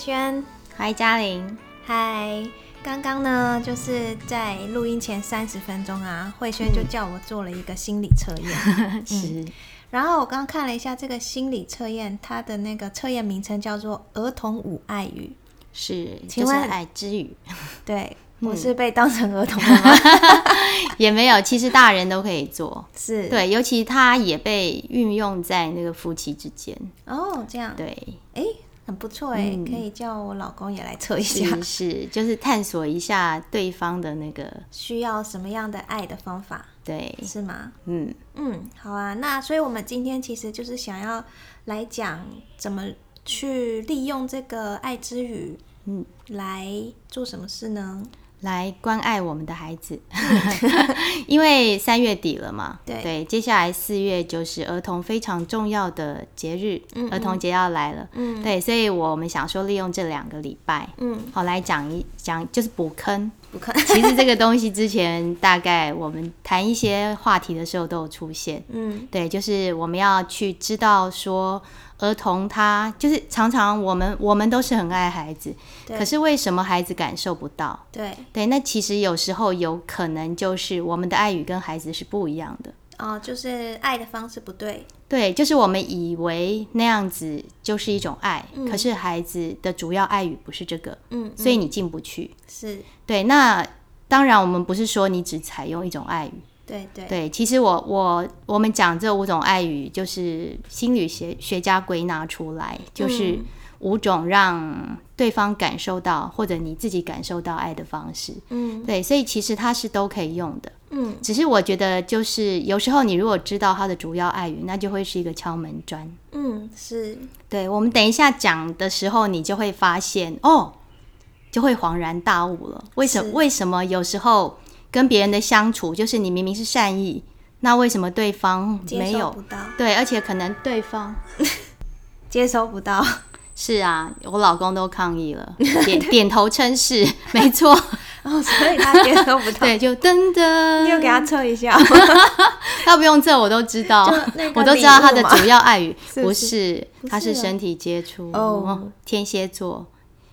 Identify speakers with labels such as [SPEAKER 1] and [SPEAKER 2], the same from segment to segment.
[SPEAKER 1] 轩，
[SPEAKER 2] 嗨，嘉玲，
[SPEAKER 1] 嗨。刚刚呢，就是在录音前三十分钟啊，慧轩就叫我做了一个心理测验。
[SPEAKER 2] 是，
[SPEAKER 1] 然后我刚刚看了一下这个心理测验，它的那个测验名称叫做“儿童五爱语
[SPEAKER 2] 是，
[SPEAKER 1] 请问
[SPEAKER 2] 就是爱之语，”。
[SPEAKER 1] 对，我是被当成儿童了吗？
[SPEAKER 2] 也没有，其实大人都可以做。
[SPEAKER 1] 是，。
[SPEAKER 2] 对，尤其它也被运用在那个夫妻之间。
[SPEAKER 1] 哦，这样，
[SPEAKER 2] 对，
[SPEAKER 1] 哎，很不错哎，
[SPEAKER 2] 嗯
[SPEAKER 1] 可以叫我老公也来测一下
[SPEAKER 2] 是，是，就是探索一下对方的那个，
[SPEAKER 1] 需要什么样的爱的方法，
[SPEAKER 2] 对，
[SPEAKER 1] 是吗？
[SPEAKER 2] 嗯，
[SPEAKER 1] 嗯，好啊。那所以我们今天其实就是想要来讲怎么去利用这个爱之语，
[SPEAKER 2] 嗯，
[SPEAKER 1] 来做什么事呢？
[SPEAKER 2] 来关爱我们的孩子，因为三月底了嘛，
[SPEAKER 1] 对。
[SPEAKER 2] 接下来四月就是儿童非常重要的节日，
[SPEAKER 1] 嗯
[SPEAKER 2] 儿童节要来了，
[SPEAKER 1] 嗯。
[SPEAKER 2] 对，所以我们想说利用这两个礼拜，
[SPEAKER 1] 嗯，
[SPEAKER 2] 好来讲一讲，就是补坑。
[SPEAKER 1] 补坑。
[SPEAKER 2] 其实这个东西之前大概我们谈一些话题的时候都有出现，
[SPEAKER 1] 嗯。
[SPEAKER 2] 对，就是我们要去知道说，儿童他就是常常我们我们都是很爱孩子，可是为什么孩子感受不到？
[SPEAKER 1] 对
[SPEAKER 2] 对，那其实有时候有可能就是我们的爱语跟孩子是不一样的。
[SPEAKER 1] 哦，就是爱的方式不对，
[SPEAKER 2] 对，就是我们以为那样子就是一种爱，可是孩子的主要爱语不是这个，
[SPEAKER 1] 嗯，
[SPEAKER 2] 所以你进不去。
[SPEAKER 1] 是
[SPEAKER 2] 对，那当然我们不是说你只采用一种爱语，
[SPEAKER 1] 对对
[SPEAKER 2] 对，其实我我我们讲这五种爱语，就是心理学学家归纳出来，就是
[SPEAKER 1] 嗯
[SPEAKER 2] 五种让对方感受到或者你自己感受到爱的方式。
[SPEAKER 1] 嗯
[SPEAKER 2] 对，所以其实它是都可以用的。
[SPEAKER 1] 嗯
[SPEAKER 2] 只是我觉得，就是有时候你如果知道它的主要爱语，那就会是一个敲门砖。
[SPEAKER 1] 嗯，是
[SPEAKER 2] 对我们等一下讲的时候，你就会发现哦，就会恍然大悟了。为什
[SPEAKER 1] 是
[SPEAKER 2] 为什么有时候跟别人的相处，就是你明明是善意，那为什么对方
[SPEAKER 1] 接
[SPEAKER 2] 没有？对？而且可能对方
[SPEAKER 1] 接收不到，
[SPEAKER 2] 是啊，我老公都抗议了，点点头称是，没错，
[SPEAKER 1] 哦，所以他接收不到。
[SPEAKER 2] 对，就噔噔，
[SPEAKER 1] 你有给他测一下，
[SPEAKER 2] 他不用测我都知道。我都知道他的主要爱语。
[SPEAKER 1] 是不
[SPEAKER 2] 不
[SPEAKER 1] 是
[SPEAKER 2] 是，他是身体接触
[SPEAKER 1] 哦，
[SPEAKER 2] 天蝎座，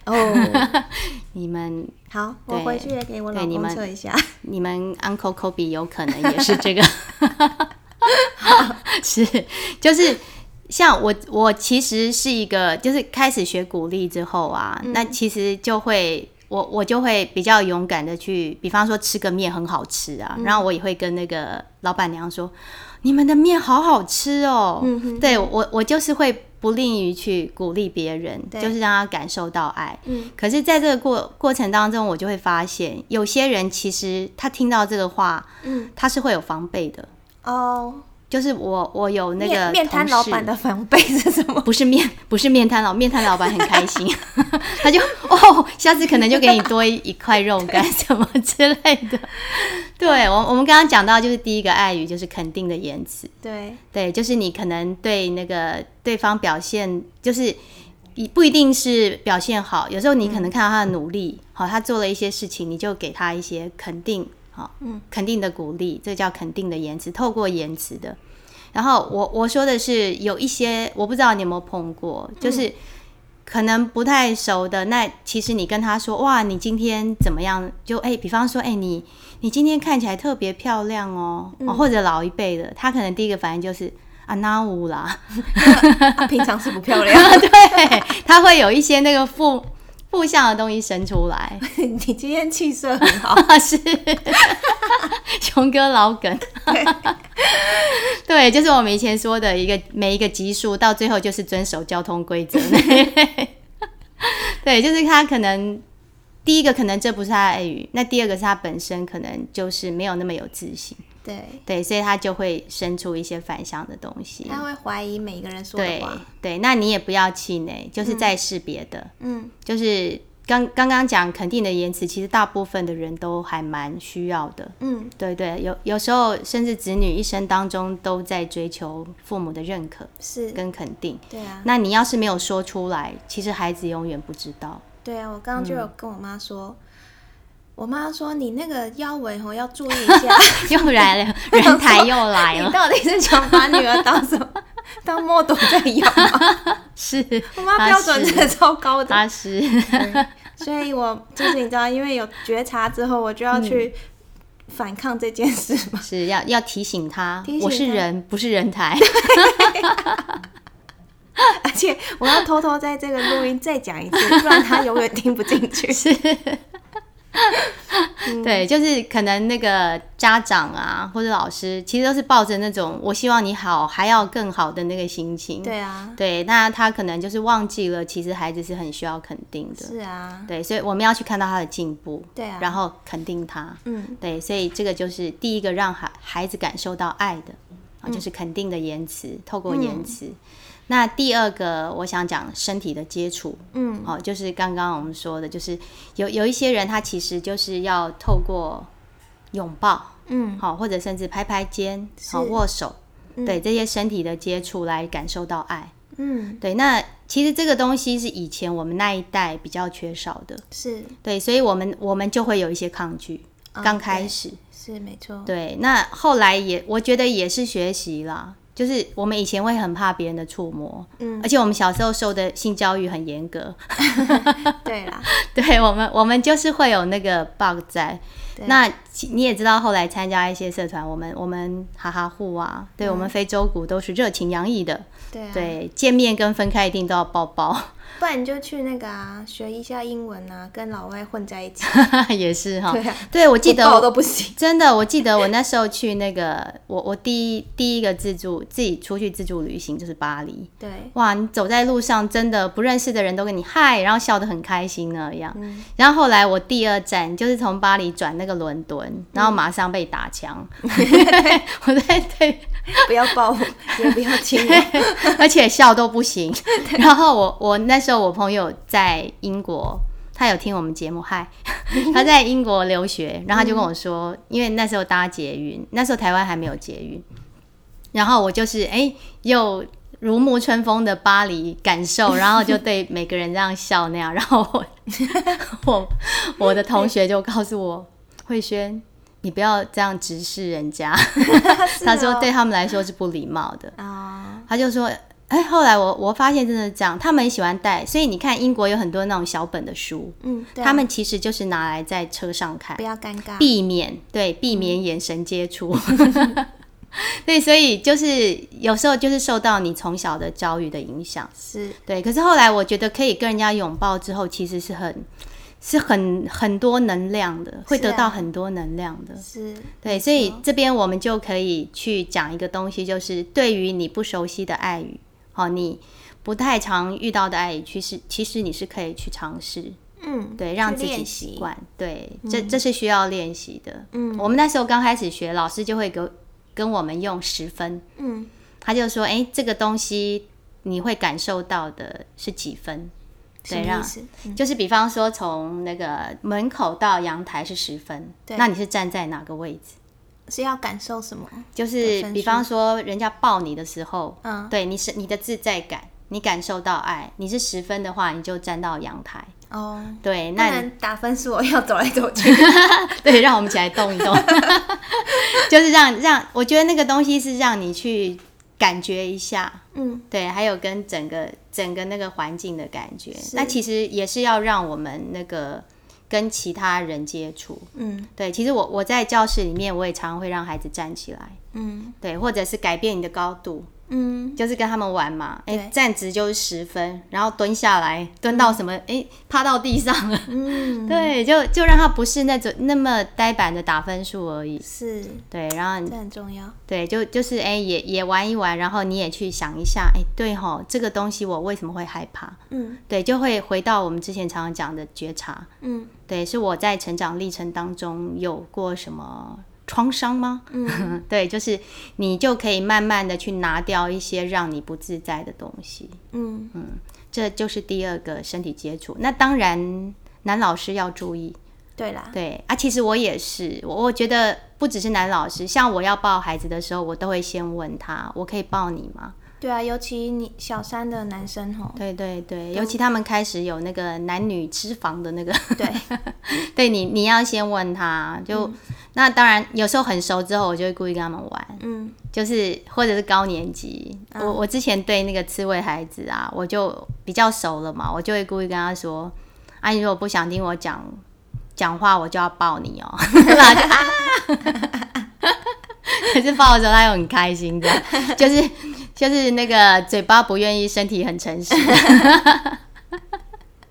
[SPEAKER 1] 哦，
[SPEAKER 2] 你们
[SPEAKER 1] 好，我回去也给我老公
[SPEAKER 2] 对你们
[SPEAKER 1] 测一下。
[SPEAKER 2] 你们 Uncle Kobe 有可能也是这个，是就是像我我其实是一个就是开始学鼓励之后啊，那其实就会。我我就会比较勇敢的去，比方说吃个面很好吃啊，然后我也会跟那个老板娘说，你们的面好好吃哦。
[SPEAKER 1] 嗯哼
[SPEAKER 2] 对我我就是会不吝于去鼓励别人，就是让他感受到爱。
[SPEAKER 1] 嗯
[SPEAKER 2] 可是，在这个过过程当中，我就会发现，有些人其实他听到这个话，
[SPEAKER 1] 嗯，
[SPEAKER 2] 他是会有防备的。
[SPEAKER 1] 哦，
[SPEAKER 2] 就是我我有那个
[SPEAKER 1] 面面摊老板的防备是什么？
[SPEAKER 2] 不是面不是面摊老面摊老板很开心，他就哦，下次可能就给你多一一块肉干什么之类的。对我我们刚刚讲到，就是第一个爱语就是肯定的言辞，
[SPEAKER 1] 对，
[SPEAKER 2] 对，就是你可能对那个对方表现，就是你不一定是表现好，有时候你可能看到他的努力，好、他做了一些事情，你就给他一些肯定，好、
[SPEAKER 1] 嗯，
[SPEAKER 2] 肯定的鼓励，这叫肯定的言辞，透过言辞的。然后我我说的是有一些我不知道你有没有碰过，就是可能不太熟的，那其实你跟他说哇，你今天怎么样？就哎、比方说哎、你你今天看起来特别漂亮哦，哦或者老一辈的，他可能第一个反应就是啊那乌啦，
[SPEAKER 1] 他 平常是不漂亮。
[SPEAKER 2] 对，他会有一些那个负负向的东西生出来，
[SPEAKER 1] 你今天气色很好，
[SPEAKER 2] 是。熊哥老梗。对，就是我们以前说的一个每一个级数，到最后就是遵守交通规则。对，就是他可能第一个可能这不是他的爱语，那第二个是他本身可能就是没有那么有自信，
[SPEAKER 1] 对，
[SPEAKER 2] 对，所以他就会生出一些反向的东西。
[SPEAKER 1] 他会怀疑每一个人说的
[SPEAKER 2] 对
[SPEAKER 1] 话。
[SPEAKER 2] 对，那你也不要气馁，就是再试别的，
[SPEAKER 1] 嗯，
[SPEAKER 2] 就是刚刚刚讲肯定的言辞，其实大部分的人都还蛮需要的。
[SPEAKER 1] 嗯，
[SPEAKER 2] 对对，有有时候甚至子女一生当中都在追求父母的认可
[SPEAKER 1] 是，
[SPEAKER 2] 跟肯定。
[SPEAKER 1] 对啊，
[SPEAKER 2] 那你要是没有说出来，其实孩子永远不知道。
[SPEAKER 1] 对啊，我刚刚就
[SPEAKER 2] 嗯
[SPEAKER 1] 有跟我妈说，我妈说你那个腰围吼要注意一下，
[SPEAKER 2] 又来了，人台又来了 你。
[SPEAKER 1] 到底是想把女儿当什么？当 model 在养吗？
[SPEAKER 2] 是，
[SPEAKER 1] 我妈标准真的超高的。
[SPEAKER 2] 他是，
[SPEAKER 1] 所以我就是你知道，因为有觉察之后，我就要去反抗这件事嘛。
[SPEAKER 2] 是要要提醒他，我是人，不是人台。
[SPEAKER 1] 而且我要偷偷在这个录音再讲一次，不然他永远听不进去。
[SPEAKER 2] 是，对，就是可能那个家长啊，或者老师，其实都是抱着那种我希望你好，还要更好的那个心情。
[SPEAKER 1] 对啊，
[SPEAKER 2] 对，那他可能就是忘记了，其实孩子是很需要肯定的。
[SPEAKER 1] 是啊，
[SPEAKER 2] 对，所以我们要去看到他的进步，
[SPEAKER 1] 对啊
[SPEAKER 2] 然后肯定他。
[SPEAKER 1] 嗯，
[SPEAKER 2] 对，所以这个就是第一个让孩孩子感受到爱的
[SPEAKER 1] 嗯
[SPEAKER 2] 啊，就是肯定的言辞，透过言辞。那第二个，我想讲身体的接触，
[SPEAKER 1] 嗯，
[SPEAKER 2] 哦，就是刚刚我们说的，就是有有一些人他其实就是要透过拥抱，
[SPEAKER 1] 嗯，
[SPEAKER 2] 好、或者甚至拍拍肩，好、
[SPEAKER 1] 是
[SPEAKER 2] 握手，对这些身体的接触来感受到爱。
[SPEAKER 1] 嗯，
[SPEAKER 2] 对，那其实这个东西是以前我们那一代比较缺少的，
[SPEAKER 1] 是。
[SPEAKER 2] 对，所以我们我们就会有一些抗拒，
[SPEAKER 1] 啊
[SPEAKER 2] 刚开始。
[SPEAKER 1] 是没错。
[SPEAKER 2] 对，那后来也我觉得也是学习啦，就是我们以前会很怕别人的触摸，
[SPEAKER 1] 嗯。
[SPEAKER 2] 而且我们小时候受的性教育很严格
[SPEAKER 1] 对啦，
[SPEAKER 2] 对我们我们就是会有那个 bug 在。那你也知道，后来参加一些社团，我们我们哈哈户啊，对、我们非洲鼓都是热情洋溢的，
[SPEAKER 1] 嗯对啊，
[SPEAKER 2] 对，见面跟分开一定都要抱抱，
[SPEAKER 1] 不然你就去那个啊，学一下英文啊，跟老外混在一起。
[SPEAKER 2] 也是哈。
[SPEAKER 1] 对啊，
[SPEAKER 2] 对，我记得我
[SPEAKER 1] 都不行。
[SPEAKER 2] 真的，我记得我那时候去那个，我我第一第一个自助自己出去自助旅行就是巴黎。
[SPEAKER 1] 对，
[SPEAKER 2] 哇，你走在路上，真的不认识的人都跟你嗨，然后笑得很开心那样。
[SPEAKER 1] 嗯
[SPEAKER 2] 然后后来我第二站就是从巴黎转那个伦敦，然后马上被打枪。我在对，
[SPEAKER 1] 不要抱我，也不要亲我。
[SPEAKER 2] 而且笑都不行。然后我我那时候我朋友在英国。他有听我们节目，嗨，他在英国留学，然后他就跟我说，因为那时候搭捷运，那时候台湾还没有捷运，然后我就是哎、又如沐春风的巴黎感受，然后就对每个人这样笑那样，然后我我我的同学就告诉我，慧轩，你不要这样直视人家，他说对他们来说是不礼貌的，
[SPEAKER 1] 啊，
[SPEAKER 2] 他就说。哎，后来我我发现真的是这样，他们很喜欢带，所以你看英国有很多那种小本的书，
[SPEAKER 1] 嗯，
[SPEAKER 2] 他们其实就是拿来在车上看
[SPEAKER 1] 不，要尴尬。
[SPEAKER 2] 避免对避免眼神接触。对，所以就是有时候就是受到你从小的教育的影响，
[SPEAKER 1] 是，
[SPEAKER 2] 对。可是后来我觉得可以跟人家拥抱之后，其实是很是很很多能量的，会得到很多能量的。
[SPEAKER 1] 是，
[SPEAKER 2] 对，所以这边我们就可以去讲一个东西，就是对于你不熟悉的爱语，哦，你不太常遇到的爱语，其实其实你是可以去尝试，
[SPEAKER 1] 嗯，
[SPEAKER 2] 对，让自己
[SPEAKER 1] 习。
[SPEAKER 2] 惯。对，这这是需要练习的。
[SPEAKER 1] 嗯
[SPEAKER 2] 我们那时候刚开始学，老师就会给跟我们用十分，
[SPEAKER 1] 嗯，
[SPEAKER 2] 他就说，哎，这个东西你会感受到的是几分？对，让就是比方说从那个门口到阳台是十分，
[SPEAKER 1] 对
[SPEAKER 2] 那你是站在哪个位置？
[SPEAKER 1] 是要感受什么？
[SPEAKER 2] 就是比方说人家抱你的时候，
[SPEAKER 1] 嗯，
[SPEAKER 2] 对你是你的自在感，你感受到爱，你是十分的话，你就站到阳台。
[SPEAKER 1] 哦，
[SPEAKER 2] 对，
[SPEAKER 1] 那打分数，我要走来走去。
[SPEAKER 2] 对，让我们起来动一动，就是让让我觉得那个东西是让你去感觉一下，
[SPEAKER 1] 嗯，
[SPEAKER 2] 对，还有跟整个整个那个环境的感觉。那其实也是要让我们那个跟其他人接触。
[SPEAKER 1] 嗯。
[SPEAKER 2] 对，其实我我在教室里面，我也常常会让孩子站起来，
[SPEAKER 1] 嗯。
[SPEAKER 2] 对，或者是改变你的高度，
[SPEAKER 1] 嗯，
[SPEAKER 2] 就是跟他们玩嘛。哎、
[SPEAKER 1] 对
[SPEAKER 2] 站直就是十分，然后蹲下来，蹲到什么？哎、趴到地上了。
[SPEAKER 1] 嗯，
[SPEAKER 2] 对，就就让他不是那种那么呆板的打分数而已。
[SPEAKER 1] 是，
[SPEAKER 2] 对，然后
[SPEAKER 1] 这很重要。
[SPEAKER 2] 对，就就是哎、也也玩一玩，然后你也去想一下，哎、对吼，这个东西我为什么会害怕？
[SPEAKER 1] 嗯
[SPEAKER 2] 对，就会回到我们之前常常讲的觉察。
[SPEAKER 1] 嗯
[SPEAKER 2] 对，是我在成长历程当中有过什么创伤吗？
[SPEAKER 1] 嗯，
[SPEAKER 2] 对，就是你就可以慢慢的去拿掉一些让你不自在的东西，
[SPEAKER 1] 嗯。
[SPEAKER 2] 嗯这就是第二个身体接触。那当然，男老师要注意，
[SPEAKER 1] 对啦，
[SPEAKER 2] 对啊，其实我也是，我我觉得不只是男老师，像我要抱孩子的时候，我都会先问他，我可以抱你吗？
[SPEAKER 1] 对啊，尤其你小三的男生吼，
[SPEAKER 2] 对对对，尤其他们开始有那个男女脂肪的那个，
[SPEAKER 1] 对，
[SPEAKER 2] 对你你要先问他，就、那当然有时候很熟之后，我就会故意跟他们玩，
[SPEAKER 1] 嗯，
[SPEAKER 2] 就是或者是高年级，我我之前对那个刺猬孩子啊，我就比较熟了嘛，我就会故意跟他说：“啊，你如果不想听我讲讲话，我就要抱你哦。”可是抱的时候他又很开心的，就是就是那个嘴巴不愿意，身体很诚实。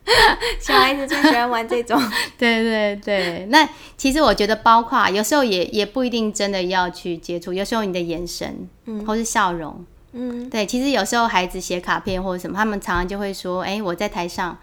[SPEAKER 1] 小孩子最喜欢玩这种，
[SPEAKER 2] 对对对，那其实我觉得，包括有时候也也不一定真的要去接触，有时候你的眼神，嗯，或是笑容，嗯，对，其实有时候孩子写卡片或者什么，他们常常就会说，哎，我在台上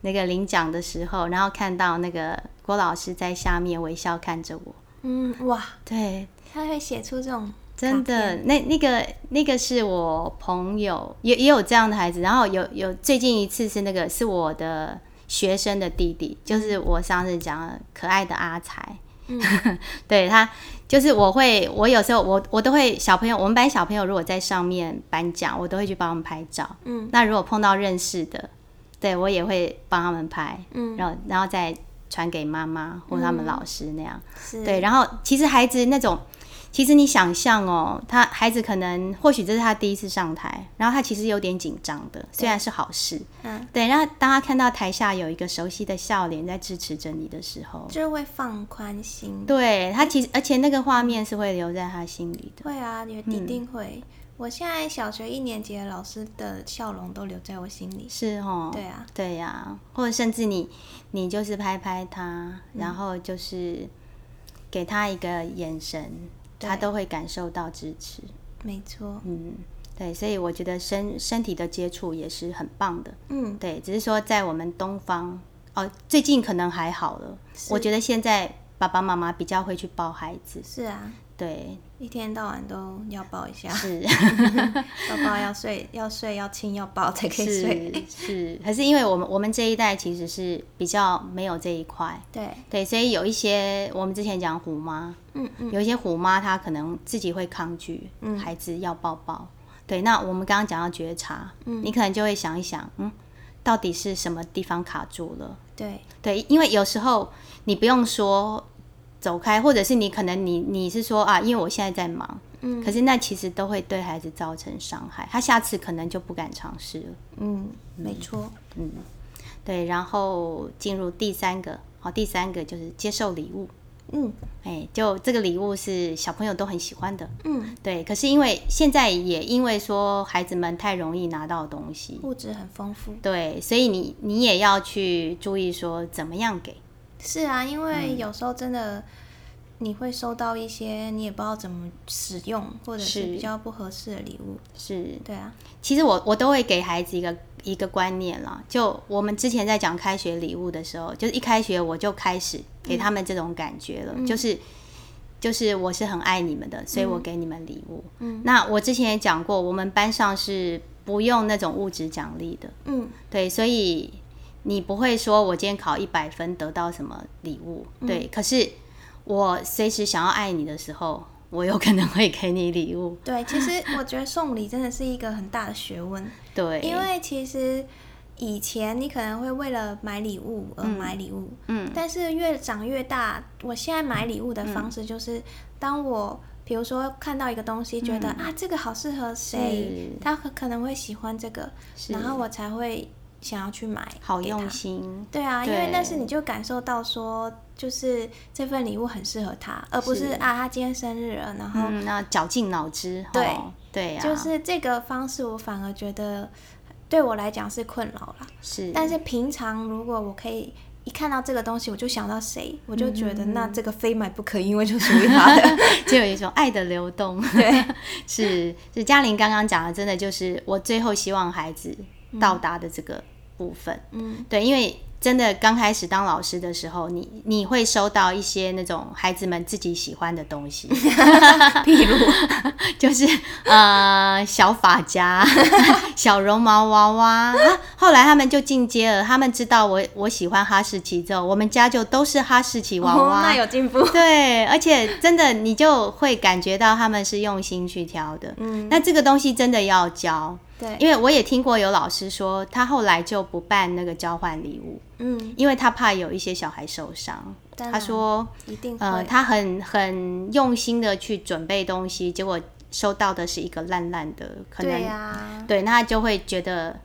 [SPEAKER 2] 那个领奖的时候，然后看到那个郭老师在下面微笑看着我，
[SPEAKER 1] 嗯，哇，
[SPEAKER 2] 对，
[SPEAKER 1] 他会写出这种。
[SPEAKER 2] 真的，那那个那个是我朋友，也也有这样的孩子。然后有有最近一次是那个是我的学生的弟弟，就是我上次讲可爱的阿才。嗯，对他就是我会，我有时候我我都会小朋友，我们班小朋友如果在上面颁奖，我都会去帮他们拍照。嗯，那如果碰到认识的，对我也会帮他们拍。嗯，然后然后再传给妈妈或他们老师那样。是，对，然后其实孩子那种。其实你想象哦，他孩子可能或许这是他第一次上台，然后他其实有点紧张的，虽然是好事，嗯，对。然后当他看到台下有一个熟悉的笑脸在支持着你的时候，
[SPEAKER 1] 就会放宽心。
[SPEAKER 2] 对他其实，而且那个画面是会留在他心里的。
[SPEAKER 1] 会啊，你一定会。我现在小学一年级的老师的笑容都留在我心里。
[SPEAKER 2] 是哦。
[SPEAKER 1] 对啊，
[SPEAKER 2] 对呀，或者甚至你，你就是拍拍他，然后就是给他一个眼神。他都会感受到支持，
[SPEAKER 1] 没错，
[SPEAKER 2] 嗯，对，所以我觉得身身体的接触也是很棒的，嗯，对，只是说在我们东方，哦，最近可能还好了，我觉得现在爸爸妈妈比较会去抱孩子，
[SPEAKER 1] 是啊。
[SPEAKER 2] 对，
[SPEAKER 1] 一天到晚都要抱一下，
[SPEAKER 2] 是，
[SPEAKER 1] 抱抱要睡要睡要亲要抱才可以睡，
[SPEAKER 2] 是。可是因为我们我们这一代其实是比较没有这一块，
[SPEAKER 1] 对。
[SPEAKER 2] 对，所以有一些我们之前讲虎妈，嗯嗯，有一些虎妈她可能自己会抗拒孩子要抱抱，对。那我们刚刚讲到觉察，嗯，你可能就会想一想，嗯，到底是什么地方卡住了？
[SPEAKER 1] 对。
[SPEAKER 2] 对，因为有时候你不用说。走开，或者是你可能你你是说啊，因为我现在在忙，嗯，可是那其实都会对孩子造成伤害，他下次可能就不敢尝试了。
[SPEAKER 1] 嗯，没错，
[SPEAKER 2] 嗯，对，然后进入第三个，好，第三个就是接受礼物，嗯，哎，就这个礼物是小朋友都很喜欢的，嗯，对，可是因为现在也因为说孩子们太容易拿到东西，
[SPEAKER 1] 物质很丰富，
[SPEAKER 2] 对，所以你你也要去注意说怎么样给。
[SPEAKER 1] 是啊，因为有时候真的你会收到一些你也不知道怎么使用，或者是比较不合适的礼物。
[SPEAKER 2] 是，
[SPEAKER 1] 对啊。
[SPEAKER 2] 其实我我都会给孩子一个一个观念啦，就我们之前在讲开学礼物的时候，就是一开学我就开始给他们这种感觉了，就是就是我是很爱你们的，所以我给你们礼物。嗯。那我之前也讲过，我们班上是不用那种物质奖励的。嗯。对，所以。你不会说，我今天考一百分得到什么礼物？对，可是我随时想要爱你的时候，我有可能会给你礼物。
[SPEAKER 1] 对，其实我觉得送礼真的是一个很大的学问。
[SPEAKER 2] 对，
[SPEAKER 1] 因为其实以前你可能会为了买礼物而买礼物，嗯，但是越长越大，我现在买礼物的方式就是，当我比如说看到一个东西，觉得啊这个好适合谁，他可能会喜欢这个，然后我才会。想要去买，
[SPEAKER 2] 好用心，
[SPEAKER 1] 对啊，因为那是你就感受到说，就是这份礼物很适合他，而不是啊，他今天生日了，然后
[SPEAKER 2] 那绞尽脑汁，
[SPEAKER 1] 对
[SPEAKER 2] 对啊，
[SPEAKER 1] 就是这个方式，我反而觉得对我来讲是困扰了。
[SPEAKER 2] 是，
[SPEAKER 1] 但是平常如果我可以一看到这个东西，我就想到谁，我就觉得那这个非买不可，因为就属于他的，
[SPEAKER 2] 就有一种爱的流动。
[SPEAKER 1] 对，
[SPEAKER 2] 是是嘉玲刚刚讲的，真的就是我最后希望孩子到达的这个。部分，嗯，对，因为真的刚开始当老师的时候，你你会收到一些那种孩子们自己喜欢的东西，
[SPEAKER 1] 譬如
[SPEAKER 2] 就是呃小发夹、小绒毛娃娃。后来他们就进阶了，他们知道我我喜欢哈士奇之后，我们家就都是哈士奇娃娃。
[SPEAKER 1] 那有进步，
[SPEAKER 2] 对，而且真的你就会感觉到他们是用心去挑的。嗯，那这个东西真的要教。
[SPEAKER 1] 对，
[SPEAKER 2] 因为我也听过有老师说，他后来就不办那个交换礼物，嗯，因为他怕有一些小孩受伤。他说，
[SPEAKER 1] 一定
[SPEAKER 2] 呃，他很很用心的去准备东西，结果收到的是一个烂烂的，可能
[SPEAKER 1] 对
[SPEAKER 2] 那他就会觉得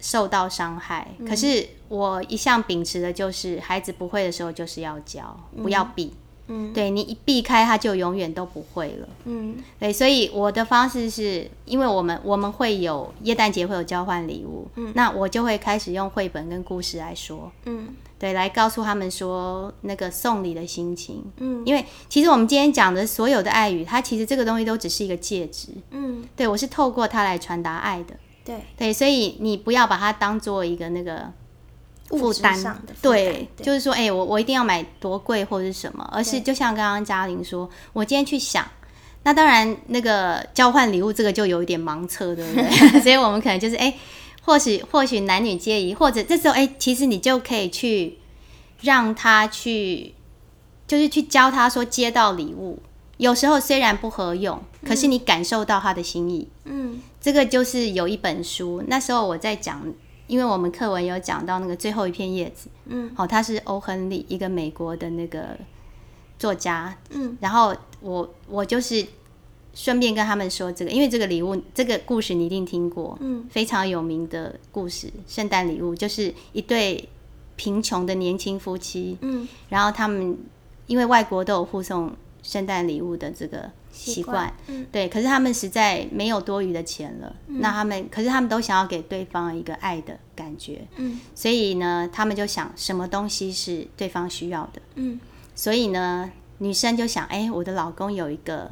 [SPEAKER 2] 受到伤害。可是我一向秉持的就是，孩子不会的时候就是要教，不要比。
[SPEAKER 1] 嗯
[SPEAKER 2] 对你一避开，它就永远都不会了。
[SPEAKER 1] 嗯。
[SPEAKER 2] 对，所以我的方式是，因为我们我们会有耶诞节会有交换礼物，嗯，那我就会开始用绘本跟故事来说，
[SPEAKER 1] 嗯。
[SPEAKER 2] 对，来告诉他们说那个送礼的心情。
[SPEAKER 1] 嗯。
[SPEAKER 2] 因为其实我们今天讲的所有的爱语，它其实这个东西都只是一个介质，
[SPEAKER 1] 嗯，
[SPEAKER 2] 对我是透过它来传达爱的。
[SPEAKER 1] 对，
[SPEAKER 2] 对，所以你不要把它当做一个那个负担
[SPEAKER 1] 的
[SPEAKER 2] 对，就是说，哎、我我一定要买多贵或者是什么，而是就像刚刚嘉玲说，我今天去想，那当然那个交换礼物这个就有一点盲测，对不对？所以我们可能就是，哎、或许或许男女皆宜，或者这时候，哎、其实你就可以去让他去，就是去教他说接到礼物，有时候虽然不合用，可是你感受到他的心意。
[SPEAKER 1] 嗯
[SPEAKER 2] 这个就是有一本书，那时候我在讲，因为我们课文有讲到那个最后一片叶子，
[SPEAKER 1] 嗯，
[SPEAKER 2] 哦，他是欧亨利，一个美国的那个作家，
[SPEAKER 1] 嗯，
[SPEAKER 2] 然后我我就是顺便跟他们说这个，因为这个礼物这个故事你一定听过，
[SPEAKER 1] 嗯，
[SPEAKER 2] 非常有名的故事，圣诞礼物就是一对贫穷的年轻夫妻，
[SPEAKER 1] 嗯，
[SPEAKER 2] 然后他们因为外国都有护送圣诞礼物的这个习
[SPEAKER 1] 习
[SPEAKER 2] 惯，
[SPEAKER 1] 嗯。
[SPEAKER 2] 对，可是他们实在没有多余的钱了，那他们可是他们都想要给对方一个爱的感觉，
[SPEAKER 1] 嗯。
[SPEAKER 2] 所以呢，他们就想什么东西是对方需要的，
[SPEAKER 1] 嗯。
[SPEAKER 2] 所以呢，女生就想，哎、我的老公有一个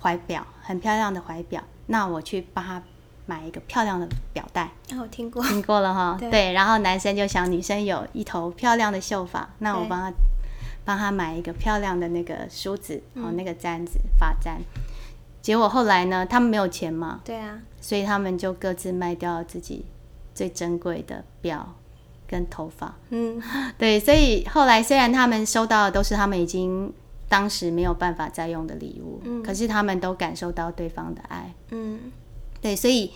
[SPEAKER 2] 怀表，很漂亮的怀表，那我去帮他买一个漂亮的表带，
[SPEAKER 1] 哦，我听过，
[SPEAKER 2] 听过了哈，
[SPEAKER 1] 对。
[SPEAKER 2] 对，然后男生就想女生有一头漂亮的秀发，那我帮他帮他买一个漂亮的那个梳子，
[SPEAKER 1] 嗯
[SPEAKER 2] 哦，那个簪子发簪。结果后来呢，他们没有钱嘛，
[SPEAKER 1] 对啊，
[SPEAKER 2] 所以他们就各自卖掉了自己最珍贵的表跟头发。
[SPEAKER 1] 嗯
[SPEAKER 2] 对，所以后来虽然他们收到的都是他们已经当时没有办法再用的礼物，
[SPEAKER 1] 嗯
[SPEAKER 2] 可是他们都感受到对方的爱。
[SPEAKER 1] 嗯
[SPEAKER 2] 对，所以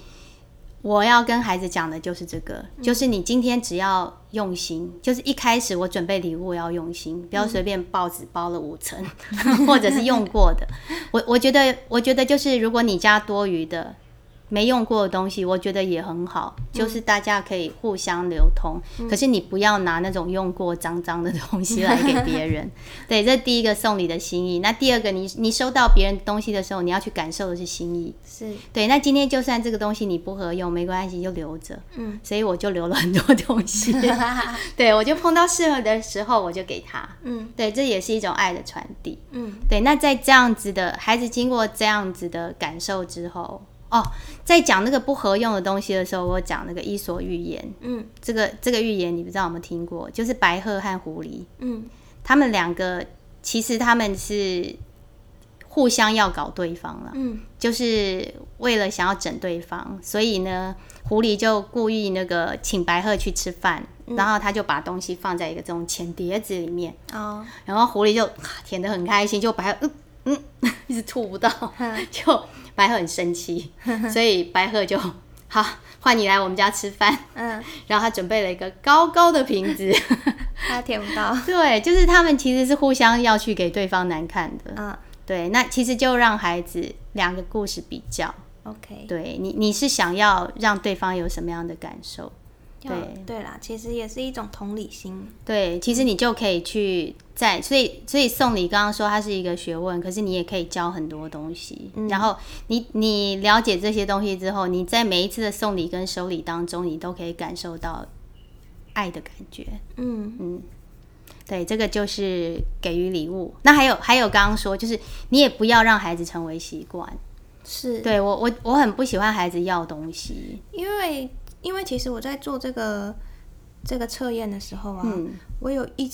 [SPEAKER 2] 我要跟孩子讲的就是这个，就是你今天只要用心，就是一开始我准备礼物要用心，不要随便报纸包了五层，或者是用过的。我我觉得，我觉得就是如果你家多余的。没用过的东西，我觉得也很好，就是大家可以互相流通。可是你不要拿那种用过脏脏的东西来给别人。对，这第一个送礼的心意。那第二个，你你收到别人东西的时候，你要去感受的是心意。
[SPEAKER 1] 是，
[SPEAKER 2] 对，那今天就算这个东西你不合用，没关系，就留着。
[SPEAKER 1] 嗯，
[SPEAKER 2] 所以我就留了很多东西。对，我就碰到适合的时候，我就给他。
[SPEAKER 1] 嗯
[SPEAKER 2] 对，这也是一种爱的传递。
[SPEAKER 1] 嗯
[SPEAKER 2] 对，那在这样子的孩子经过这样子的感受之后，哦，在讲那个不合用的东西的时候，我讲那个伊索寓言。
[SPEAKER 1] 嗯。
[SPEAKER 2] 这个这个寓言你不知道有没有听过？就是白鹤和狐狸，
[SPEAKER 1] 嗯。
[SPEAKER 2] 他们两个其实他们是互相要搞对方了。
[SPEAKER 1] 嗯。
[SPEAKER 2] 就是为了想要整对方，所以呢，狐狸就故意那个请白鹤去吃饭，然后他就把东西放在一个这种浅碟子里面，
[SPEAKER 1] 哦，
[SPEAKER 2] 然后狐狸就啊舔的很开心，就白鹤嗯嗯 一直吐不到，就白鹤很生气，所以白鹤就好换你来我们家吃饭，
[SPEAKER 1] 嗯，
[SPEAKER 2] 然后他准备了一个高高的瓶子，
[SPEAKER 1] 他舔不到，
[SPEAKER 2] 对，就是他们其实是互相要去给对方难看的，
[SPEAKER 1] 嗯。
[SPEAKER 2] 对，那其实就让孩子两个故事比较。
[SPEAKER 1] ，OK，
[SPEAKER 2] 对你，你是想要让对方有什么样的感受？
[SPEAKER 1] 要
[SPEAKER 2] 对
[SPEAKER 1] 对啦，其实也是一种同理心，
[SPEAKER 2] 对，其实你就可以去在，所以所以送礼刚刚说它是一个学问，可是你也可以教很多东西。然后你你了解这些东西之后，你在每一次的送礼跟收礼当中，你都可以感受到爱的感觉。
[SPEAKER 1] 嗯嗯
[SPEAKER 2] 对，这个就是给予礼物。那还有还有刚刚说，就是你也不要让孩子成为习惯。
[SPEAKER 1] 是，
[SPEAKER 2] 对我我我很不喜欢孩子要东西。
[SPEAKER 1] 因为因为其实我在做这个这个测验的时候啊，
[SPEAKER 2] 嗯
[SPEAKER 1] 我有一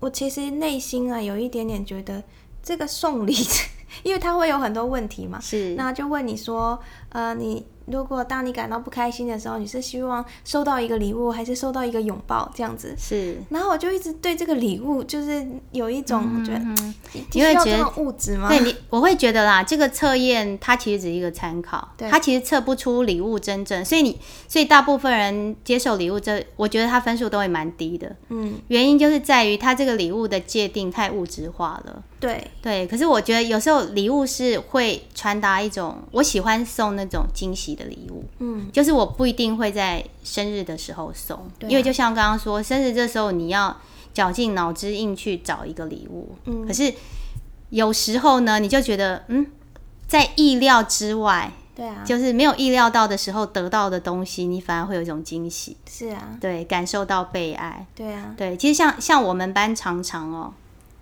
[SPEAKER 1] 我其实内心啊有一点点觉得这个送礼，因为他会有很多问题嘛，
[SPEAKER 2] 是。
[SPEAKER 1] 那就问你说，呃，你如果当你感到不开心的时候，你是希望收到一个礼物，还是收到一个拥抱这样子？
[SPEAKER 2] 是。
[SPEAKER 1] 然后我就一直对这个礼物，就是有一种觉得，
[SPEAKER 2] 你会觉得
[SPEAKER 1] 物质吗？
[SPEAKER 2] 对你，我会觉得啦，这个测验它其实只是一个参考，它其实测不出礼物真正，所以你，所以大部分人接受礼物，这我觉得他分数都会蛮低的。嗯，原因就是在于他这个礼物的界定太物质化了。
[SPEAKER 1] 对。
[SPEAKER 2] 对，可是我觉得有时候礼物是会传达一种，我喜欢送那种惊喜的礼物，嗯，就是我不一定会在生日的时候送，因为就像刚刚说，生日这时候你要绞尽脑汁硬去找一个礼物，嗯，可是有时候呢，你就觉得，嗯，在意料之外，
[SPEAKER 1] 对啊，
[SPEAKER 2] 就是没有意料到的时候得到的东西，你反而会有一种惊喜，
[SPEAKER 1] 是啊，
[SPEAKER 2] 对，感受到被爱，
[SPEAKER 1] 对啊，
[SPEAKER 2] 对，其实像像我们班常常哦。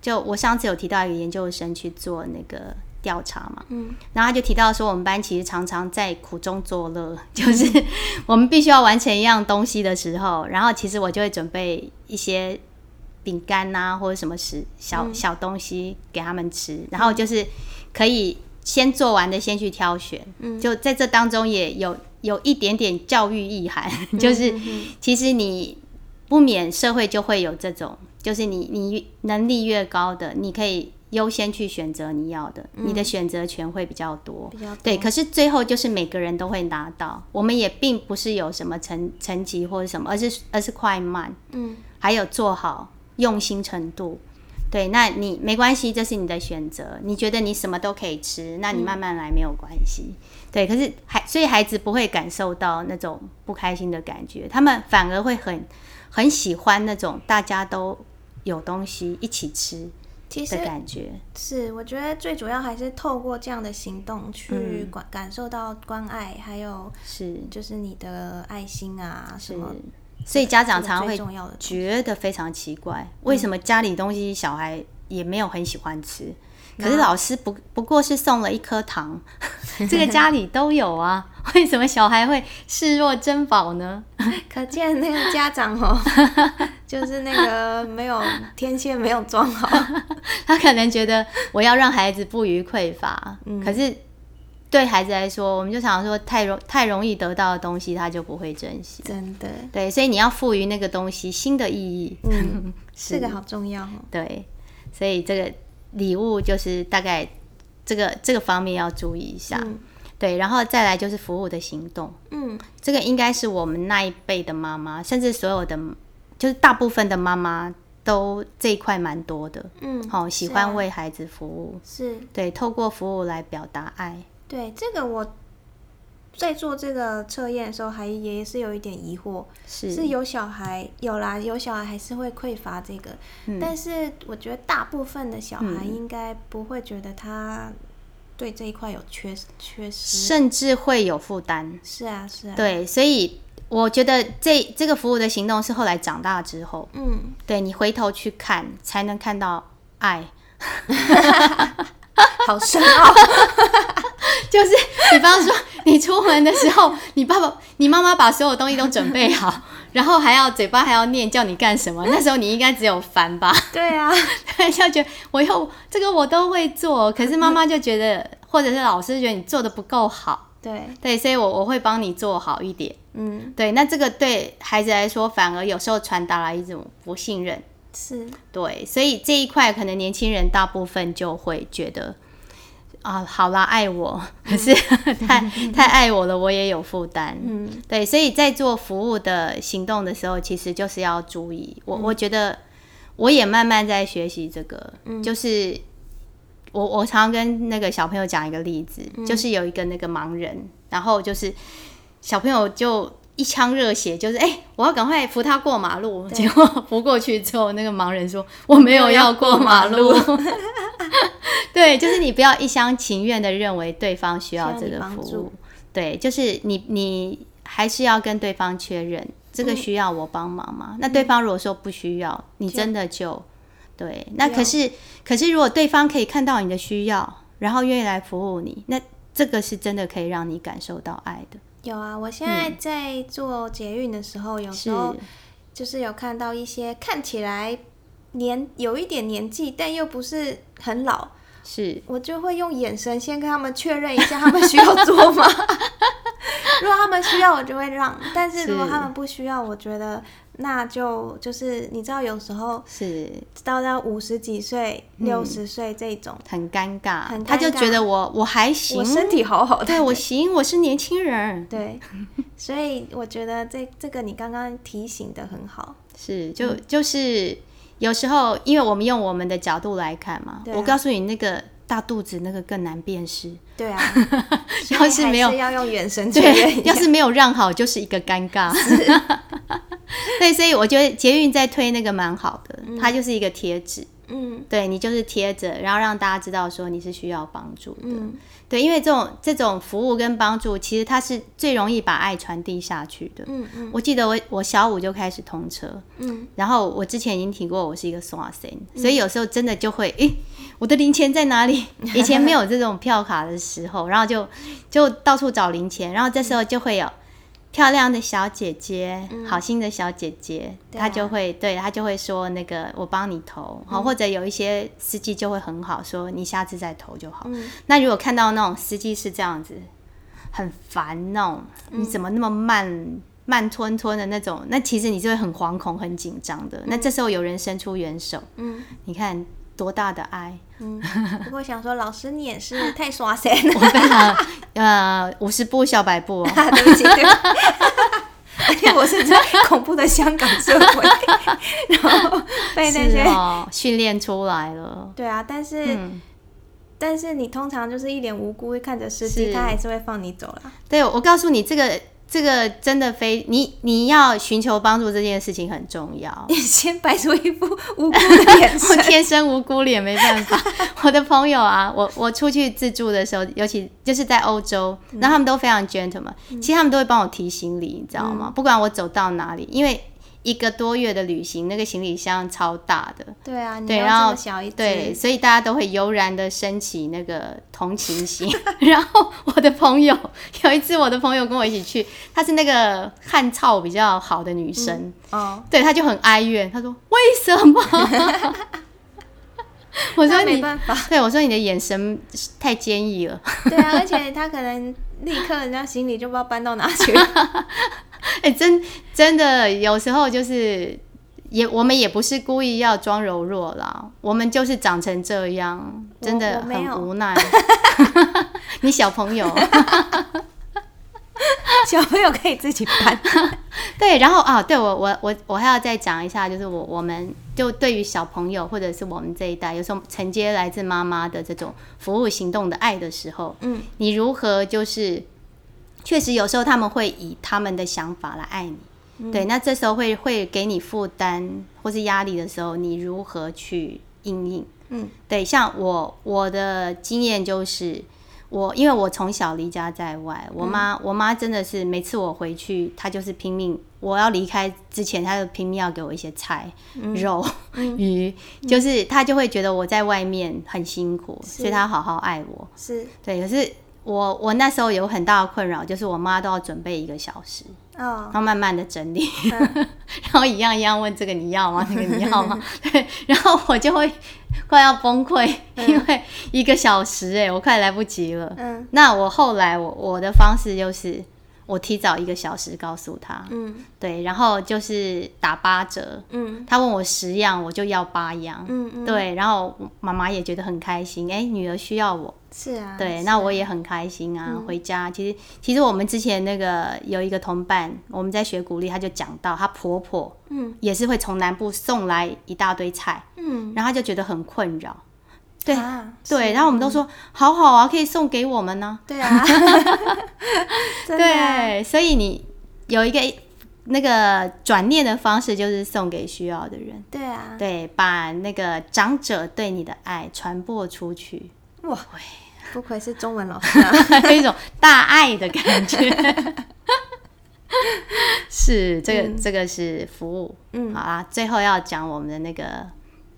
[SPEAKER 2] 就我上次有提到一个研究生去做那个调查嘛，嗯，然后他就提到说，我们班其实常常在苦中作乐，就是 我们必须要完成一样东西的时候，然后其实我就会准备一些饼干呐或者什么食小小东西给他们吃，然后就是可以先做完的先去挑选，嗯，就在这当中也有有一点点教育意涵，就是其实你不免社会就会有这种。就是你，你能力越高的，你可以优先去选择你要的，你的选择权会比较多。对，可是最后就是每个人都会拿到，我们也并不是有什么成成绩或者什么，而是而是快慢，嗯，还有做好用心程度。对，那你没关系，这是你的选择。你觉得你什么都可以吃，那你慢慢来没有关系。对，可是孩所以孩子不会感受到那种不开心的感觉，他们反而会很很喜欢那种大家都。有东西一起吃，其实感觉。
[SPEAKER 1] 是，我觉得最主要还是透过这样的行动去感感受到关爱，还有
[SPEAKER 2] 是。
[SPEAKER 1] 就是你的爱心啊什么，
[SPEAKER 2] 所以家长常常会觉得非常奇怪，为什么家里东西小孩也没有很喜欢吃？可是老师不不过是送了一颗糖，这个家里都有啊，为什么小孩会视若珍宝呢？
[SPEAKER 1] 可见那个家长哦，就是那个没有天线没有装好，
[SPEAKER 2] 他可能觉得我要让孩子不予匮乏，可是对孩子来说，我们就常说太容太容易得到的东西，他就不会珍惜。
[SPEAKER 1] 真的，
[SPEAKER 2] 对，所以你要赋予那个东西新的意义，嗯，
[SPEAKER 1] 这个好重要哦。
[SPEAKER 2] 对，所以这个。礼物就是大概这个这个方面要注意一下，对，然后再来就是服务的行动，嗯，这个应该是我们那一辈的妈妈，甚至所有的就是大部分的妈妈都这一块蛮多的，嗯，好，喜欢为孩子服务，
[SPEAKER 1] 是。
[SPEAKER 2] 对，透过服务来表达爱，
[SPEAKER 1] 对，这个我。在做这个测验的时候，还也是有一点疑惑，是。是有小孩有啦，有小孩还是会匮乏这个，但是我觉得大部分的小孩应该不会觉得他对这一块有缺缺失，
[SPEAKER 2] 甚至会有负担。
[SPEAKER 1] 是啊，是啊，
[SPEAKER 2] 对，所以我觉得这这个服务的行动是后来长大之后，嗯，对你回头去看，才能看到爱，
[SPEAKER 1] 好深奥。
[SPEAKER 2] 就是，比方说，你出门的时候，你爸爸、你妈妈把所有东西都准备好，然后还要嘴巴还要念叫你干什么？那时候你应该只有烦吧？
[SPEAKER 1] 对啊，
[SPEAKER 2] 对，就觉得我又这个我都会做，可是妈妈就觉得，或者是老师觉得你做的不够好。
[SPEAKER 1] 对
[SPEAKER 2] 对，所以我我会帮你做好一点。嗯，对，那这个对孩子来说，反而有时候传达了一种不信任。
[SPEAKER 1] 是，
[SPEAKER 2] 对，所以这一块可能年轻人大部分就会觉得。啊，好啦，爱我，可是 太太爱我了，我也有负担。嗯，对，所以在做服务的行动的时候，其实就是要注意。我我觉得我也慢慢在学习这个，就是我我常常跟那个小朋友讲一个例子，就是有一个那个盲人，然后就是小朋友就一腔热血，就是哎，我要赶快扶他过马路。结果扶过去之后，那个盲人说：“我没有要过马路。” 对，就是你不要一厢情愿的认为对方需要这个服务，对，就是你你还是要跟对方确认这个需要我帮忙吗？那对方如果说不需要，你真的就对。那可是可是如果对方可以看到你的需要，然后愿意来服务你，那这个是真的可以让你感受到爱的。
[SPEAKER 1] 有啊，我现在在做捷运的时候，有时候就是有看到一些看起来年有一点年纪，但又不是很老。
[SPEAKER 2] 是
[SPEAKER 1] 我就会用眼神先跟他们确认一下，他们需要做吗？如果他们需要，我就会让；但是如果他们不需要，我觉得那就就是你知道，有时候
[SPEAKER 2] 是。
[SPEAKER 1] 到到五十几岁、六十岁这种
[SPEAKER 2] 很尴尬，
[SPEAKER 1] 很
[SPEAKER 2] 他就觉得我我还行，
[SPEAKER 1] 我身体好好的，
[SPEAKER 2] 对我行，我是年轻人，
[SPEAKER 1] 对，所以我觉得这这个你刚刚提醒的很好，
[SPEAKER 2] 是就就是有时候，因为我们用我们的角度来看嘛，我告诉你那个大肚子那个更难辨识，
[SPEAKER 1] 对啊，
[SPEAKER 2] 要是没有
[SPEAKER 1] 要用眼神
[SPEAKER 2] 对，要是没有让好，就是一个尴尬。对，所以我觉得捷运在推那个蛮好的，它就是一个贴纸，
[SPEAKER 1] 嗯
[SPEAKER 2] 对你就是贴着，然后让大家知道说你是需要帮助的。
[SPEAKER 1] 嗯
[SPEAKER 2] 对，因为这种这种服务跟帮助，其实它是最容易把爱传递下去的。
[SPEAKER 1] 嗯嗯
[SPEAKER 2] 我记得我我小五就开始通车，
[SPEAKER 1] 嗯，
[SPEAKER 2] 然后我之前已经提过我是一个刷神，所以有时候真的就会，诶，我的零钱在哪里？以前没有这种票卡的时候，然后就就到处找零钱，然后这时候就会有漂亮的小姐姐，好心的小姐姐，她就会对她就会说那个我帮你投，好、或者有一些司机就会很好说你下次再投就好。
[SPEAKER 1] 嗯
[SPEAKER 2] 那如果看到那种司机是这样子，很烦那种，
[SPEAKER 1] 嗯
[SPEAKER 2] 你怎么那么慢？慢吞吞的那种，那其实你就会很惶恐、很紧张的。那这时候有人伸出援手，
[SPEAKER 1] 嗯
[SPEAKER 2] 你看多大的爱！
[SPEAKER 1] 嗯。不过想说，老师你也是 太刷神了，
[SPEAKER 2] 我非常呃五十步笑百步、哦，
[SPEAKER 1] 对不起，对不起。而且我是在恐怖的香港社会，然后被那些
[SPEAKER 2] 哦，训练出来了。
[SPEAKER 1] 对啊，但是、
[SPEAKER 2] 嗯，
[SPEAKER 1] 但是你通常就是一脸无辜看着司机，他还是会放你走了。
[SPEAKER 2] 对，我告诉你，这个这个真的非你你要寻求帮助这件事情很重要。
[SPEAKER 1] 你先摆出一副无辜的 脸
[SPEAKER 2] 我，天生无辜脸，没办法。我的朋友啊，我我出去自助的时候，尤其就是在欧洲，
[SPEAKER 1] 嗯
[SPEAKER 2] 然后他们都非常 gentleman，、其实他们都会帮我提行李，你知道
[SPEAKER 1] 嗯
[SPEAKER 2] 吗？不管我走到哪里，因为一个多月的旅行，那个行李箱超大的，
[SPEAKER 1] 对啊，你
[SPEAKER 2] 对，然后
[SPEAKER 1] 么小一只，
[SPEAKER 2] 对，所以大家都会悠然的升起那个同情心。然后我的朋友有一次，我的朋友跟我一起去，她是那个汗臭比较好的女生，
[SPEAKER 1] 哦，
[SPEAKER 2] 对，她就很哀怨，她说为什么？我说
[SPEAKER 1] 那没
[SPEAKER 2] 你，
[SPEAKER 1] 办法，
[SPEAKER 2] 对我说你的眼神太坚毅了。
[SPEAKER 1] 对啊，而且他可能立刻人家行李就不知道搬到哪去了，
[SPEAKER 2] 哎、真真的有时候就是也我们也不是故意要装柔弱啦，我们就是长成这样，真的很无奈。你小朋友。
[SPEAKER 1] 小朋友可以自己搬，
[SPEAKER 2] 对，然后啊，对我我我我还要再讲一下，就是我我们就对于小朋友或者是我们这一代，有时候承接来自妈妈的这种服务行动的爱的时候，
[SPEAKER 1] 嗯，
[SPEAKER 2] 你如何就是确实有时候他们会以他们的想法来爱你，对，那这时候会会给你负担或是压力的时候，你如何去应应？
[SPEAKER 1] 嗯，
[SPEAKER 2] 对，像我我的经验就是。我因为我从小离家在外，我妈、我妈真的是每次我回去，她就是拼命。我要离开之前，她就拼命要给我一些菜、肉、鱼，就是她就会觉得我在外面很辛苦，所以她好好爱我。
[SPEAKER 1] 是
[SPEAKER 2] 对，可是我我那时候有很大的困扰，就是我妈都要准备一个小时，
[SPEAKER 1] 哦
[SPEAKER 2] 然，后慢慢的整理，然后一样一样问这个你要吗？那个你要吗？对，然后我就会快要崩溃，因为一个小时哎，我快来不及了。
[SPEAKER 1] 嗯
[SPEAKER 2] 那我后来我我的方式就是我提早一个小时告诉他，
[SPEAKER 1] 嗯。
[SPEAKER 2] 对，然后就是打八折，
[SPEAKER 1] 嗯。
[SPEAKER 2] 他问我十样，我就要八样，
[SPEAKER 1] 嗯嗯，
[SPEAKER 2] 对，然后妈妈也觉得很开心，哎，女儿需要我，
[SPEAKER 1] 是啊，
[SPEAKER 2] 对，
[SPEAKER 1] 是
[SPEAKER 2] 那我也很开心啊。回家。其实其实我们之前那个有一个同伴，我们在学鼓励，他就讲到她婆婆
[SPEAKER 1] 嗯。
[SPEAKER 2] 也是会从南部送来一大堆菜，
[SPEAKER 1] 嗯，
[SPEAKER 2] 然后他就觉得很困扰。对
[SPEAKER 1] 啊
[SPEAKER 2] 对，然后我们都说好好啊，可以送给我们呢、
[SPEAKER 1] 对啊，
[SPEAKER 2] 对，所以你有一个那个转念的方式，就是送给需要的人。
[SPEAKER 1] 对啊，
[SPEAKER 2] 对，把那个长者对你的爱传播出去，
[SPEAKER 1] 哇，不愧是中文老师啊，
[SPEAKER 2] 有一种大爱的感觉。是，这个、这个是服务。
[SPEAKER 1] 嗯。
[SPEAKER 2] 好啦，最后要讲我们的那个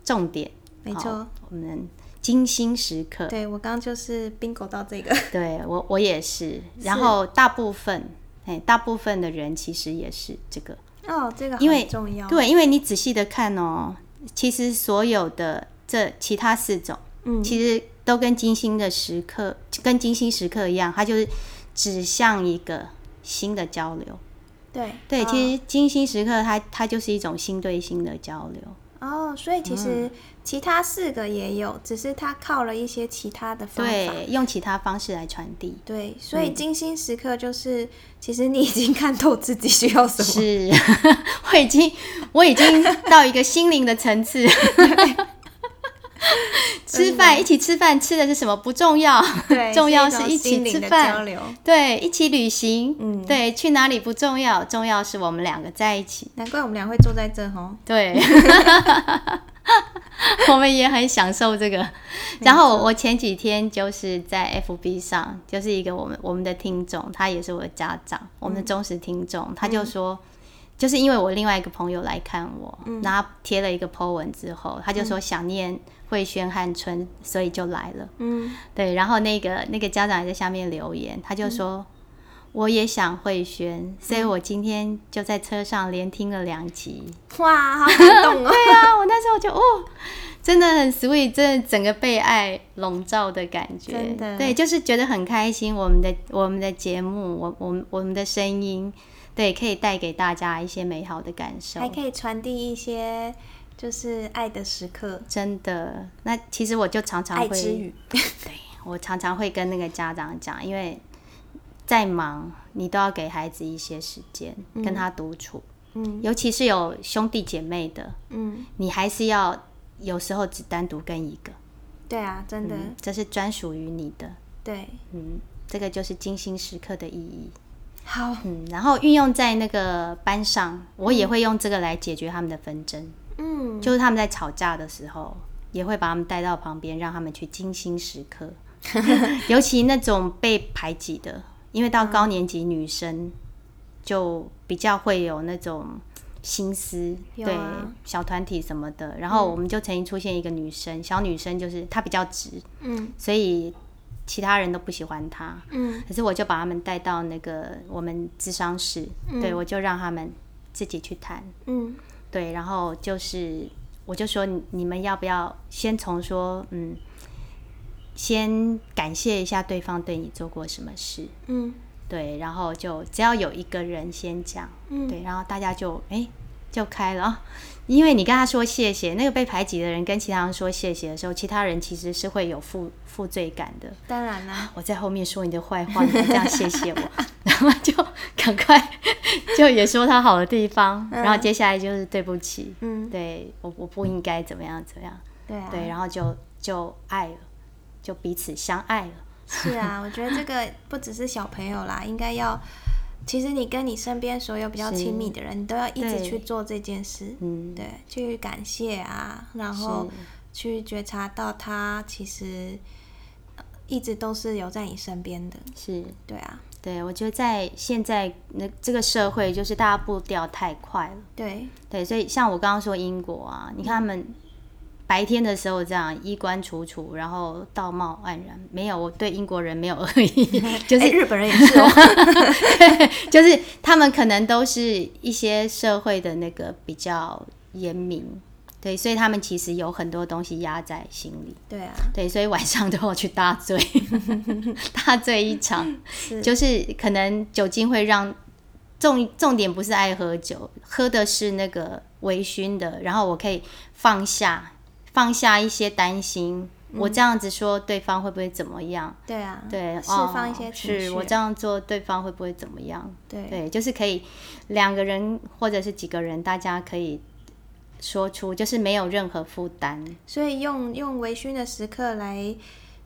[SPEAKER 2] 重点，
[SPEAKER 1] 没错。
[SPEAKER 2] 好，我们精心时刻。
[SPEAKER 1] 对我刚刚就是 bingo 到这个，
[SPEAKER 2] 对我我也是，然后大部分哎，大部分的人其实也是这个，
[SPEAKER 1] 哦，这个
[SPEAKER 2] 因为
[SPEAKER 1] 很重要，
[SPEAKER 2] 对，因为你仔细的看哦，其实所有的这其他四种，
[SPEAKER 1] 嗯。
[SPEAKER 2] 其实都跟金星的时刻，跟金星时刻一样，它就是指向一个新的交流。
[SPEAKER 1] 对
[SPEAKER 2] 对，
[SPEAKER 1] 哦。
[SPEAKER 2] 其实金星时刻它它就是一种心对心的交流。
[SPEAKER 1] 哦，所以其实
[SPEAKER 2] 嗯
[SPEAKER 1] 其他四个也有，只是他靠了一些其他的方法。
[SPEAKER 2] 对，用其他方式来传递。
[SPEAKER 1] 对，所以精心时刻就是，其实你已经看透自己需要什么。
[SPEAKER 2] 是，我已经我已经到一个心灵的层次。吃饭一起吃饭，吃的是什么不重要，
[SPEAKER 1] 对，
[SPEAKER 2] 重要
[SPEAKER 1] 是一
[SPEAKER 2] 起吃饭
[SPEAKER 1] 交流。
[SPEAKER 2] 对，一起旅行，
[SPEAKER 1] 嗯
[SPEAKER 2] 对，去哪里不重要，重要是我们两个在一起。
[SPEAKER 1] 难怪我们俩会坐在这吼。
[SPEAKER 2] 对，我们也很享受这个。然后我前几天就是在 FB 上，就是一个我们我们的听众，他也是我的家长，我们的忠实听众，他就说。就是因为我另外一个朋友来看我，然后贴了一个 po 文之后，他就说想念慧轩和春，所以就来了。
[SPEAKER 1] 嗯，
[SPEAKER 2] 对，然后那个那个家长也在下面留言，他就说、我也想慧轩，所以我今天就在车上连听了两集。
[SPEAKER 1] 哇，好感动哦。
[SPEAKER 2] 对啊，我那时候就哦，真的很 sweet，真的整个被爱笼罩的感觉。
[SPEAKER 1] 真的
[SPEAKER 2] 对，就是觉得很开心。我们的我们的节目，我我们我们的声音，对，可以带给大家一些美好的感受
[SPEAKER 1] 还。可以传递一些就是爱的时刻，
[SPEAKER 2] 真的，那其实我就常常会，
[SPEAKER 1] 爱之语。
[SPEAKER 2] 我常常会跟那个家长讲，因为再忙，你都要给孩子一些时间跟他独处，
[SPEAKER 1] 嗯。
[SPEAKER 2] 尤其是有兄弟姐妹的，
[SPEAKER 1] 嗯，
[SPEAKER 2] 你还是要有时候只单独跟一个。
[SPEAKER 1] 对啊，真的，
[SPEAKER 2] 嗯，这是专属于你的，
[SPEAKER 1] 对，
[SPEAKER 2] 嗯，这个就是精心时刻的意义，
[SPEAKER 1] 好，
[SPEAKER 2] 嗯，然后运用在那个班上，我也会用这个来解决他们的纷争，
[SPEAKER 1] 嗯，
[SPEAKER 2] 就是他们在吵架的时候，也会把他们带到旁边，让他们去精心时刻，尤其那种被排挤的，因为到高年级女生就比较会有那种。心思对小团体什么的，然后我们就曾经出现一个女生，小女生就是她比较直，
[SPEAKER 1] 嗯。
[SPEAKER 2] 所以其他人都不喜欢她。
[SPEAKER 1] 嗯。
[SPEAKER 2] 可是我就把他们带到那个我们智商室，对我就让他们自己去谈，
[SPEAKER 1] 嗯。
[SPEAKER 2] 对，然后就是我就说你你们要不要先从说嗯，先感谢一下对方对你做过什么事，
[SPEAKER 1] 嗯。
[SPEAKER 2] 对，然后就只要有一个人先讲，
[SPEAKER 1] 嗯，
[SPEAKER 2] 对，然后大家就哎、就开了。啊。因为你跟他说谢谢，那个被排挤的人跟其他人说谢谢的时候，其他人其实是会有负负罪感的。
[SPEAKER 1] 当然啦，
[SPEAKER 2] 我在后面说你的坏话，你这样谢谢我，然后就赶快就也说他好的地方，然后接下来就是对不起，
[SPEAKER 1] 嗯，
[SPEAKER 2] 对我我不应该怎么样怎么样，
[SPEAKER 1] 对啊，
[SPEAKER 2] 对，然后就就爱了，就彼此相爱了，
[SPEAKER 1] 是啊，我觉得这个不只是小朋友啦，应该要，其实你跟你身边所有比较亲密的人，你都要一直去做这件事，
[SPEAKER 2] 嗯，
[SPEAKER 1] 对，去感谢啊，然后去觉察到他其实呃一直都是有在你身边的，
[SPEAKER 2] 是。
[SPEAKER 1] 对啊，
[SPEAKER 2] 对，我觉得在现在那这个社会，就是大家步调太快了。
[SPEAKER 1] 对，
[SPEAKER 2] 对，所以像我刚刚说英国啊，你看他们白天的时候这样衣冠楚楚，然后道貌岸然，没有，我对英国人没有恶意，就是、
[SPEAKER 1] 哎日本人也是哦，
[SPEAKER 2] 就是他们可能都是一些社会的那个比较严明，对，所以他们其实有很多东西压在心里，
[SPEAKER 1] 对啊，
[SPEAKER 2] 对，所以晚上都要去大醉，大醉一场，
[SPEAKER 1] 是，
[SPEAKER 2] 就是可能酒精会让重重点不是爱喝酒，喝的是那个微醺的，然后我可以放下放下一些担心，我这样子说对方会不会怎么样？
[SPEAKER 1] 对啊，
[SPEAKER 2] 对，
[SPEAKER 1] 释放一些
[SPEAKER 2] 哦
[SPEAKER 1] 情绪，
[SPEAKER 2] 是我这样做对方会不会怎么样？
[SPEAKER 1] 对
[SPEAKER 2] 对，就是可以两个人或者是几个人，大家可以说出，就是没有任何负担。
[SPEAKER 1] 所以用用微醺的时刻来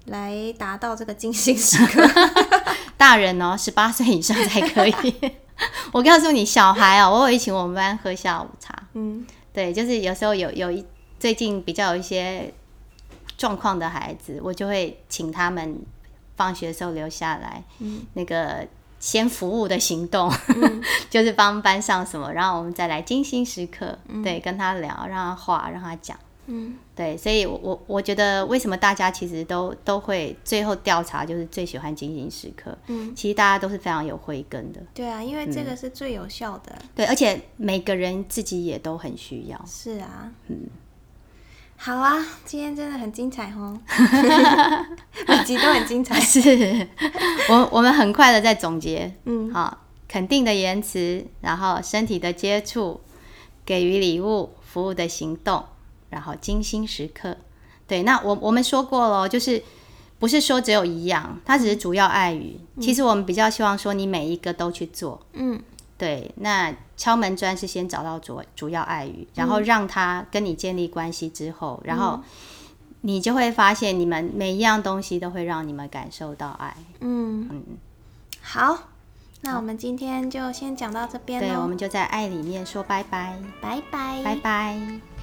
[SPEAKER 1] 来达到这个精心时刻，
[SPEAKER 2] 大人哦，十八岁以上才可以。我告诉你，小孩哦，我有请我们班喝下午茶。
[SPEAKER 1] 嗯
[SPEAKER 2] 对，就是有时候有有一最近比较有一些状况的孩子，我就会请他们放学的时候留下来，
[SPEAKER 1] 嗯。
[SPEAKER 2] 那个先服务的行动，就是帮班上什么，然后我们再来精心时刻，对，跟他聊，让他画，让他讲。
[SPEAKER 1] 嗯，
[SPEAKER 2] 对，所以我，我我觉得为什么大家其实都都会最后调查，就是最喜欢精心时刻。
[SPEAKER 1] 嗯，
[SPEAKER 2] 其实大家都是非常有慧根的，
[SPEAKER 1] 对啊，因为这个是最有效的，
[SPEAKER 2] 对，而且每个人自己也都很需要。
[SPEAKER 1] 是啊，嗯，好啊，今天真的很精彩哦，每集都很精彩，
[SPEAKER 2] 是我我们很快的在总结，
[SPEAKER 1] 嗯，
[SPEAKER 2] 好，肯定的言辞，然后身体的接触，给予礼物，服务的行动，然后精心时刻。对，那我我们说过了，就是不是说只有一样，它只是主要爱语。其实我们比较希望说你每一个都去做。嗯，对。那敲门砖是先找到主主要爱语，然后让他跟你建立关系之后，然后你就会发现你们每一样东西都会让你们感受到爱。嗯。
[SPEAKER 1] 嗯，好，那我们今天就先讲到这边
[SPEAKER 2] 对，我们就在爱里面说拜拜，
[SPEAKER 1] 拜拜，
[SPEAKER 2] 拜拜。